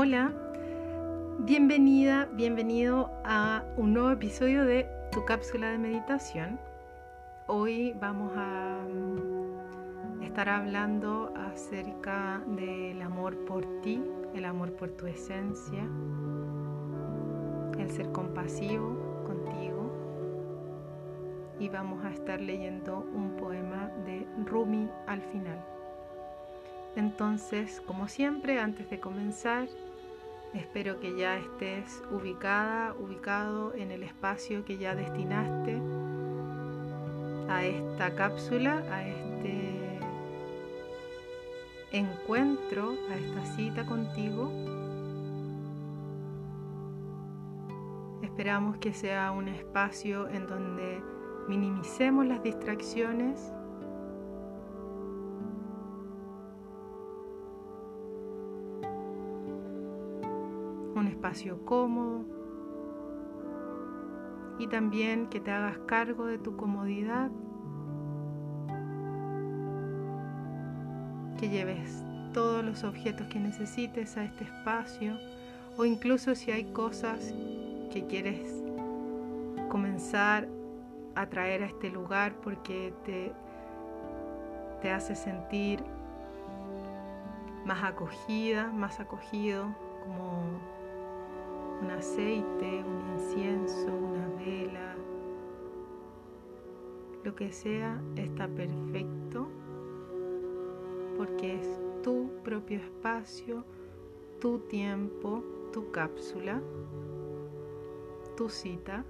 Hola, bienvenida, bienvenido a un nuevo episodio de tu cápsula de meditación. Hoy vamos a mm, estar hablando acerca del amor por ti, el amor por tu esencia, el ser compasivo contigo. Y vamos a estar leyendo un poema de Rumi al final. Entonces, como siempre, antes de comenzar, espero que ya estés ubicada, ubicado en el espacio que ya destinaste a esta cápsula, a este encuentro, a esta cita contigo. Esperamos que sea un espacio en donde minimicemos las distracciones espacio cómodo y también que te hagas cargo de tu comodidad, que lleves todos los objetos que necesites a este espacio o incluso si hay cosas que quieres comenzar a traer a este lugar porque te, te hace sentir más acogida, más acogido, un aceite, un incienso, una vela, lo que sea está perfecto porque es tu propio espacio, tu tiempo, tu cápsula, tu cita.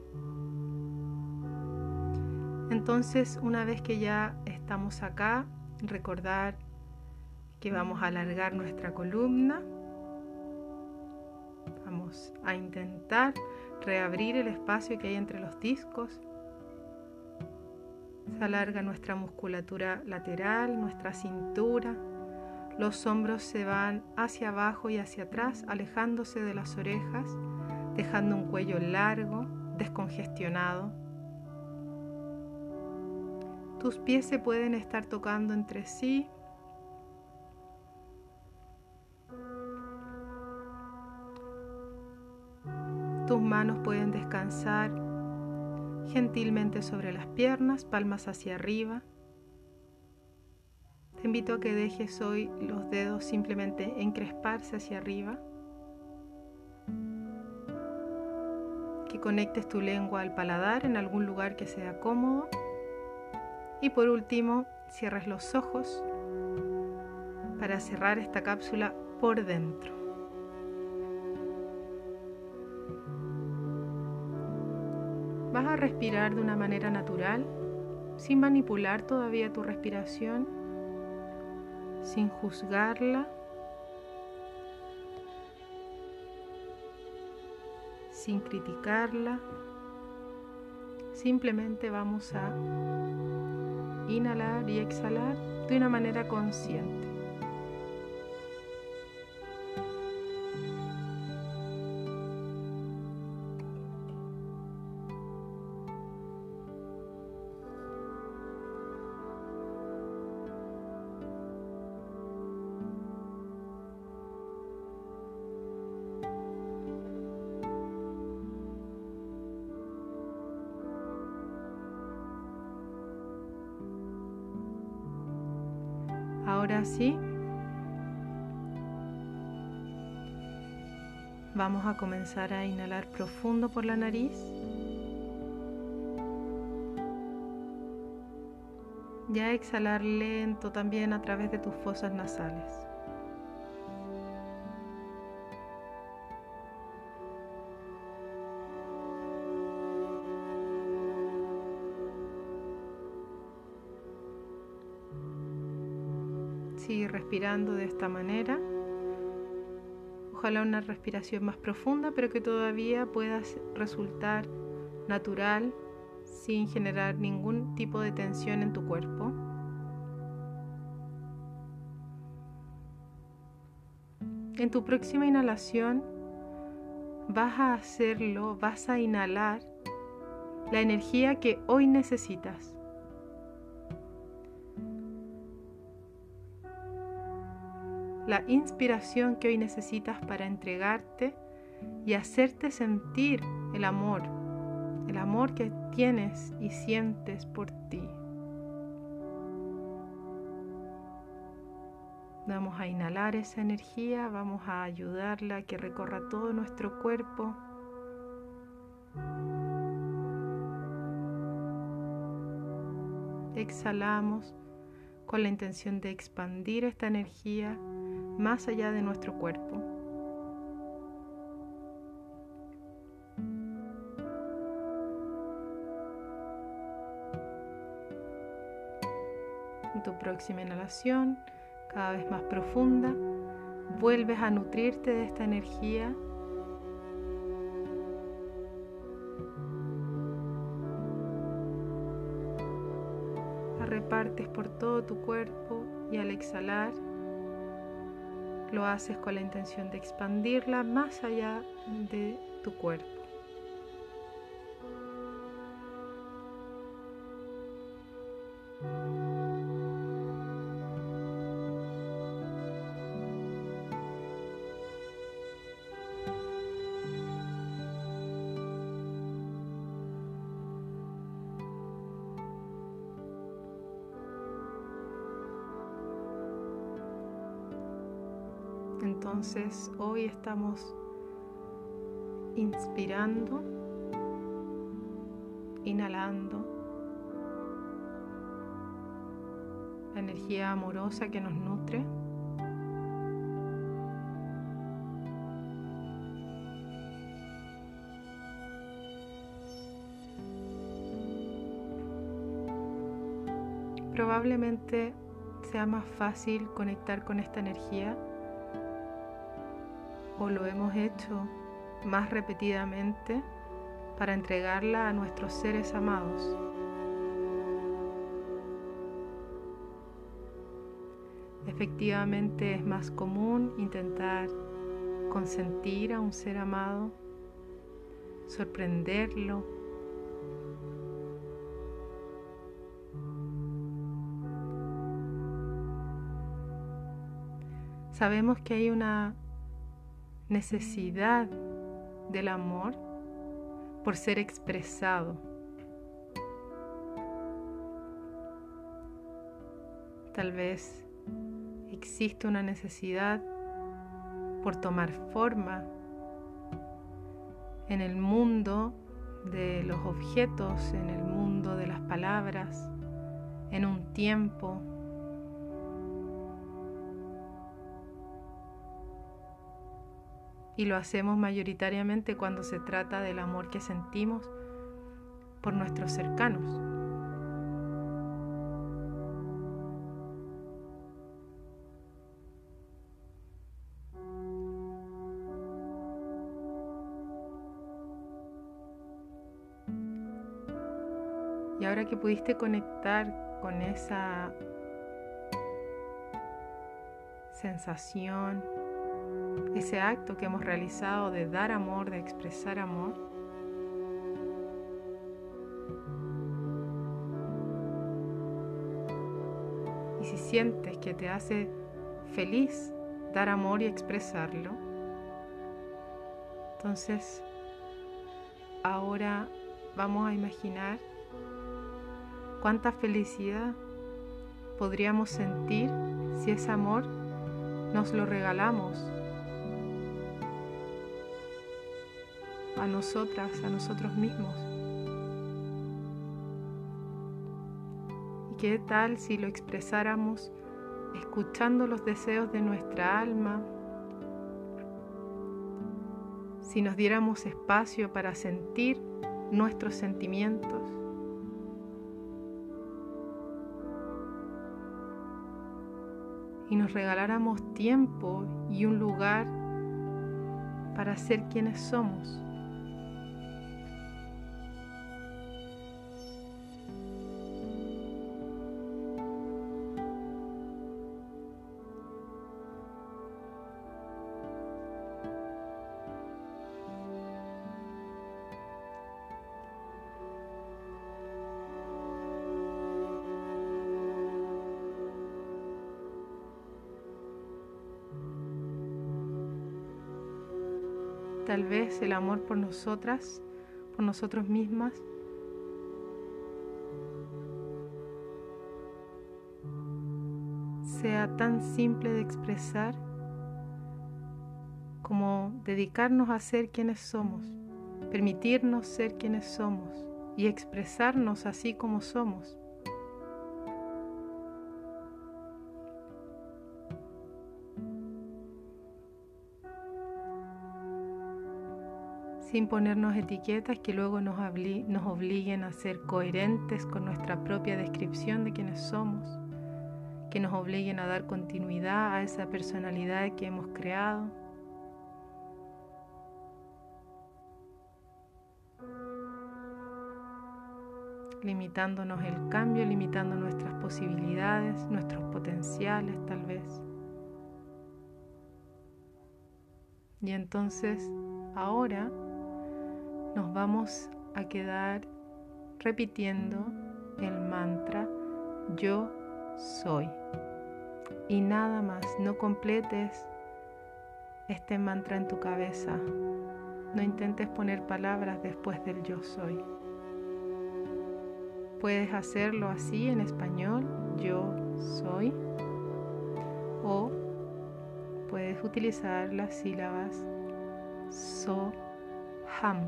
Entonces, una vez que ya estamos acá, recordar que vamos a alargar nuestra columna a intentar reabrir el espacio que hay entre los discos. Se alarga nuestra musculatura lateral, nuestra cintura. Los hombros se van hacia abajo y hacia atrás, alejándose de las orejas, dejando un cuello largo, descongestionado. Tus pies se pueden estar tocando entre sí Tus manos pueden descansar gentilmente sobre las piernas, palmas hacia arriba. Te invito a que dejes hoy los dedos simplemente encresparse hacia arriba. Que conectes tu lengua al paladar en algún lugar que sea cómodo. Y por último, cierres los ojos para cerrar esta cápsula por dentro. Vas a respirar de una manera natural, sin manipular todavía tu respiración, sin juzgarla, sin criticarla. Simplemente vamos a inhalar y exhalar de una manera consciente. Ahora vamos a comenzar a inhalar profundo por la nariz. Y a exhalar lento también a través de tus fosas nasales. Sigue respirando de esta manera. Ojalá una respiración más profunda, pero que todavía pueda resultar natural sin generar ningún tipo de tensión en tu cuerpo. En tu próxima inhalación vas a hacerlo, vas a inhalar la energía que hoy necesitas. La inspiración que hoy necesitas para entregarte y hacerte sentir el amor, el amor que tienes y sientes por ti. Vamos a inhalar esa energía, vamos a ayudarla a que recorra todo nuestro cuerpo. Exhalamos con la intención de expandir esta energía más allá de nuestro cuerpo. En tu próxima inhalación, cada vez más profunda, vuelves a nutrirte de esta energía. Repartes por todo tu cuerpo y al exhalar lo haces con la intención de expandirla más allá de tu cuerpo. Entonces hoy estamos inspirando, inhalando la energía amorosa que nos nutre. Probablemente sea más fácil conectar con esta energía o lo hemos hecho más repetidamente para entregarla a nuestros seres amados. Efectivamente es más común intentar consentir a un ser amado, sorprenderlo, Sabemos que hay una necesidad del amor por ser expresado. Tal vez existe una necesidad por tomar forma en el mundo de los objetos, en el mundo de las palabras, en un tiempo, y lo hacemos mayoritariamente cuando se trata del amor que sentimos por nuestros cercanos. Y ahora que pudiste conectar con esa sensación, ese acto que hemos realizado de dar amor, de expresar amor, y si sientes que te hace feliz dar amor y expresarlo, entonces ahora vamos a imaginar cuánta felicidad podríamos sentir si ese amor nos lo regalamos a nosotras, a nosotros mismos. ¿Y qué tal si lo expresáramos escuchando los deseos de nuestra alma? Si nos diéramos espacio para sentir nuestros sentimientos. Y nos regaláramos tiempo y un lugar para ser quienes somos. Tal vez el amor por nosotras, por nosotros mismas. sea tan simple de expresar como dedicarnos a ser quienes somos, permitirnos ser quienes somos y expresarnos así como somos. Sin ponernos etiquetas que luego nos, nos obliguen a ser coherentes con nuestra propia descripción de quienes somos, que nos obliguen a dar continuidad a esa personalidad que hemos creado. limitándonos el cambio, limitando nuestras posibilidades, nuestros potenciales tal vez. Y entonces ahora nos vamos a quedar repitiendo el mantra yo soy. Y nada más, no completes este mantra en tu cabeza. No intentes poner palabras después del yo soy. Puedes hacerlo así en español, yo soy, o puedes utilizar las sílabas so, ham.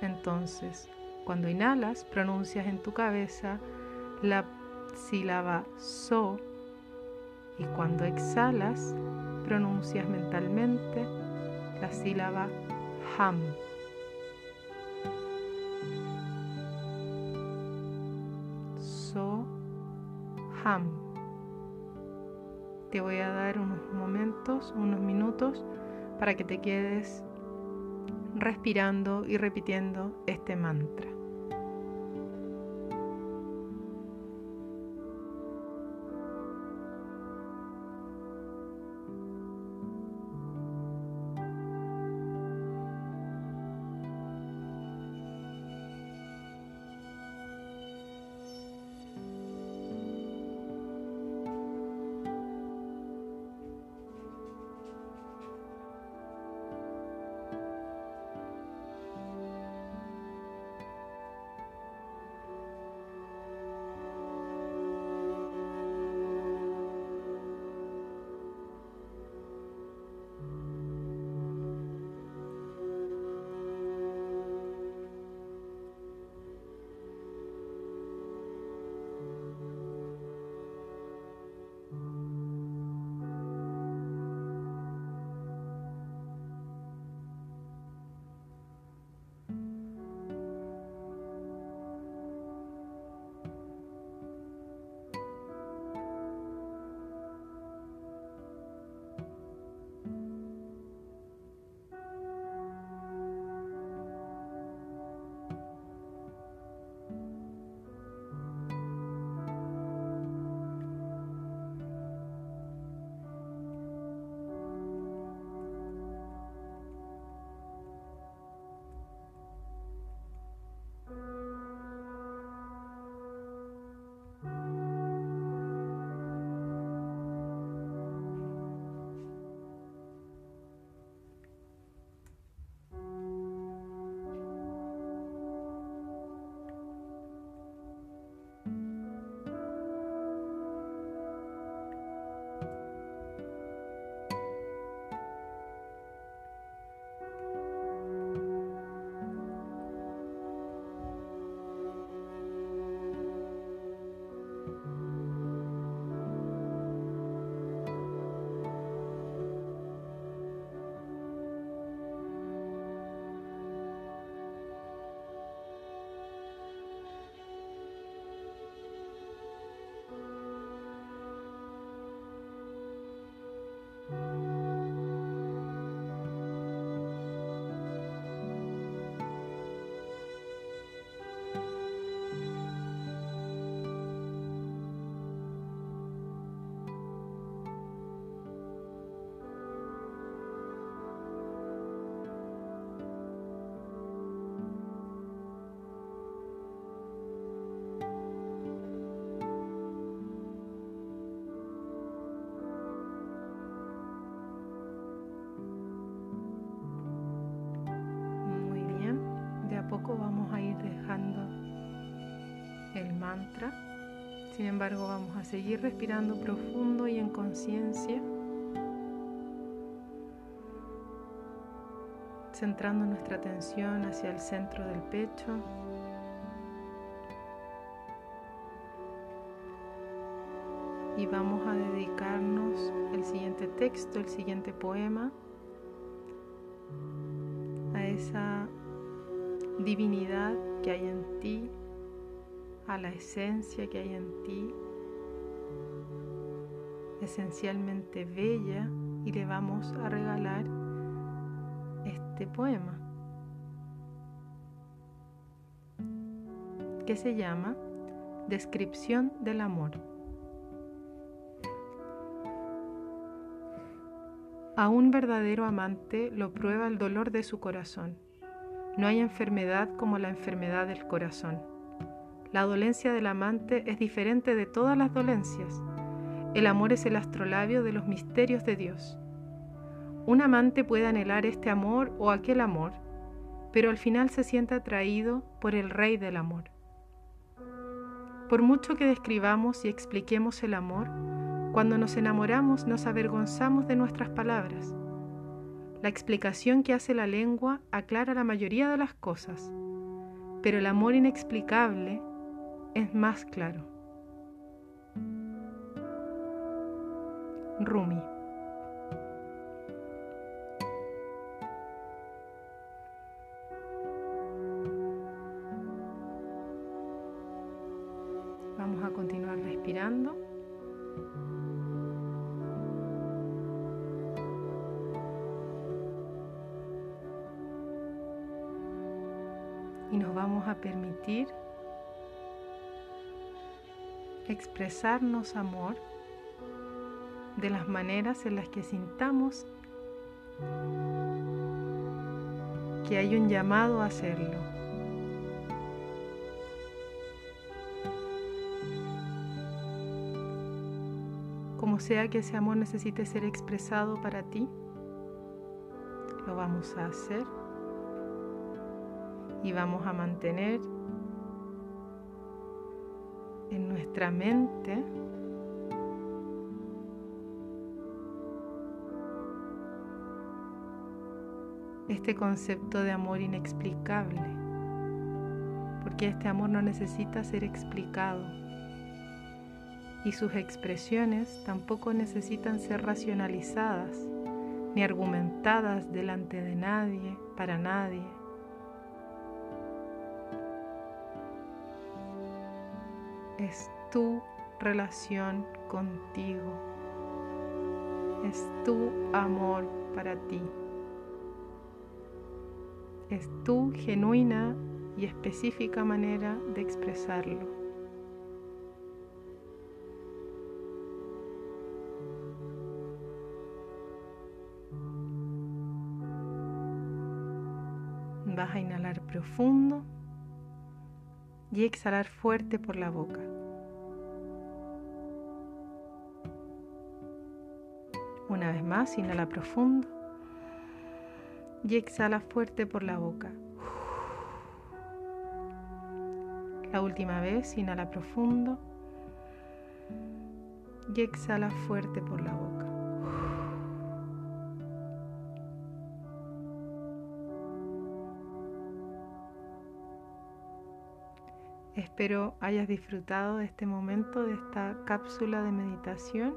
Entonces, cuando inhalas, pronuncias en tu cabeza la sílaba so y cuando exhalas, pronuncias mentalmente la sílaba ham. So, ham. Te voy a dar unos momentos, unos minutos para que te quedes respirando y repitiendo este mantra. Sin embargo, vamos a seguir respirando profundo y en conciencia. Centrando nuestra atención hacia el centro del pecho. y vamos a dedicarnos el siguiente texto, el siguiente poema, a esa divinidad que hay en ti, a la esencia que hay en ti, esencialmente bella, y le vamos a regalar este poema, que se llama Descripción del Amor. A un verdadero amante lo prueba el dolor de su corazón. No hay enfermedad como la enfermedad del corazón. La dolencia del amante es diferente de todas las dolencias. El amor es el astrolabio de los misterios de Dios. Un amante puede anhelar este amor o aquel amor, pero al final se siente atraído por el rey del amor. Por mucho que describamos y expliquemos el amor, cuando nos enamoramos nos avergonzamos de nuestras palabras. La explicación que hace la lengua aclara la mayoría de las cosas, pero el amor inexplicable es más claro. Rumi Vamos a continuar respirando. y nos vamos a permitir expresarnos amor de las maneras en las que sintamos que hay un llamado a hacerlo. Como sea que ese amor necesite ser expresado para ti, lo vamos a hacer y vamos a mantener en nuestra mente este concepto de amor inexplicable, porque este amor no necesita ser explicado y sus expresiones tampoco necesitan ser racionalizadas ni argumentadas delante de nadie, para nadie. Es tu relación contigo, es tu amor para ti, es tu genuina y específica manera de expresarlo. Vas a inhalar profundo y exhalar fuerte por la boca. Una vez más, inhala profundo y exhala fuerte por la boca. La última vez, inhala profundo y exhala fuerte por la boca. Espero hayas disfrutado de este momento, de esta cápsula de meditación,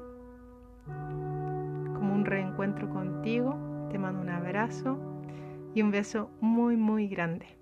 como un reencuentro contigo. Te mando un abrazo y un beso muy, muy grande.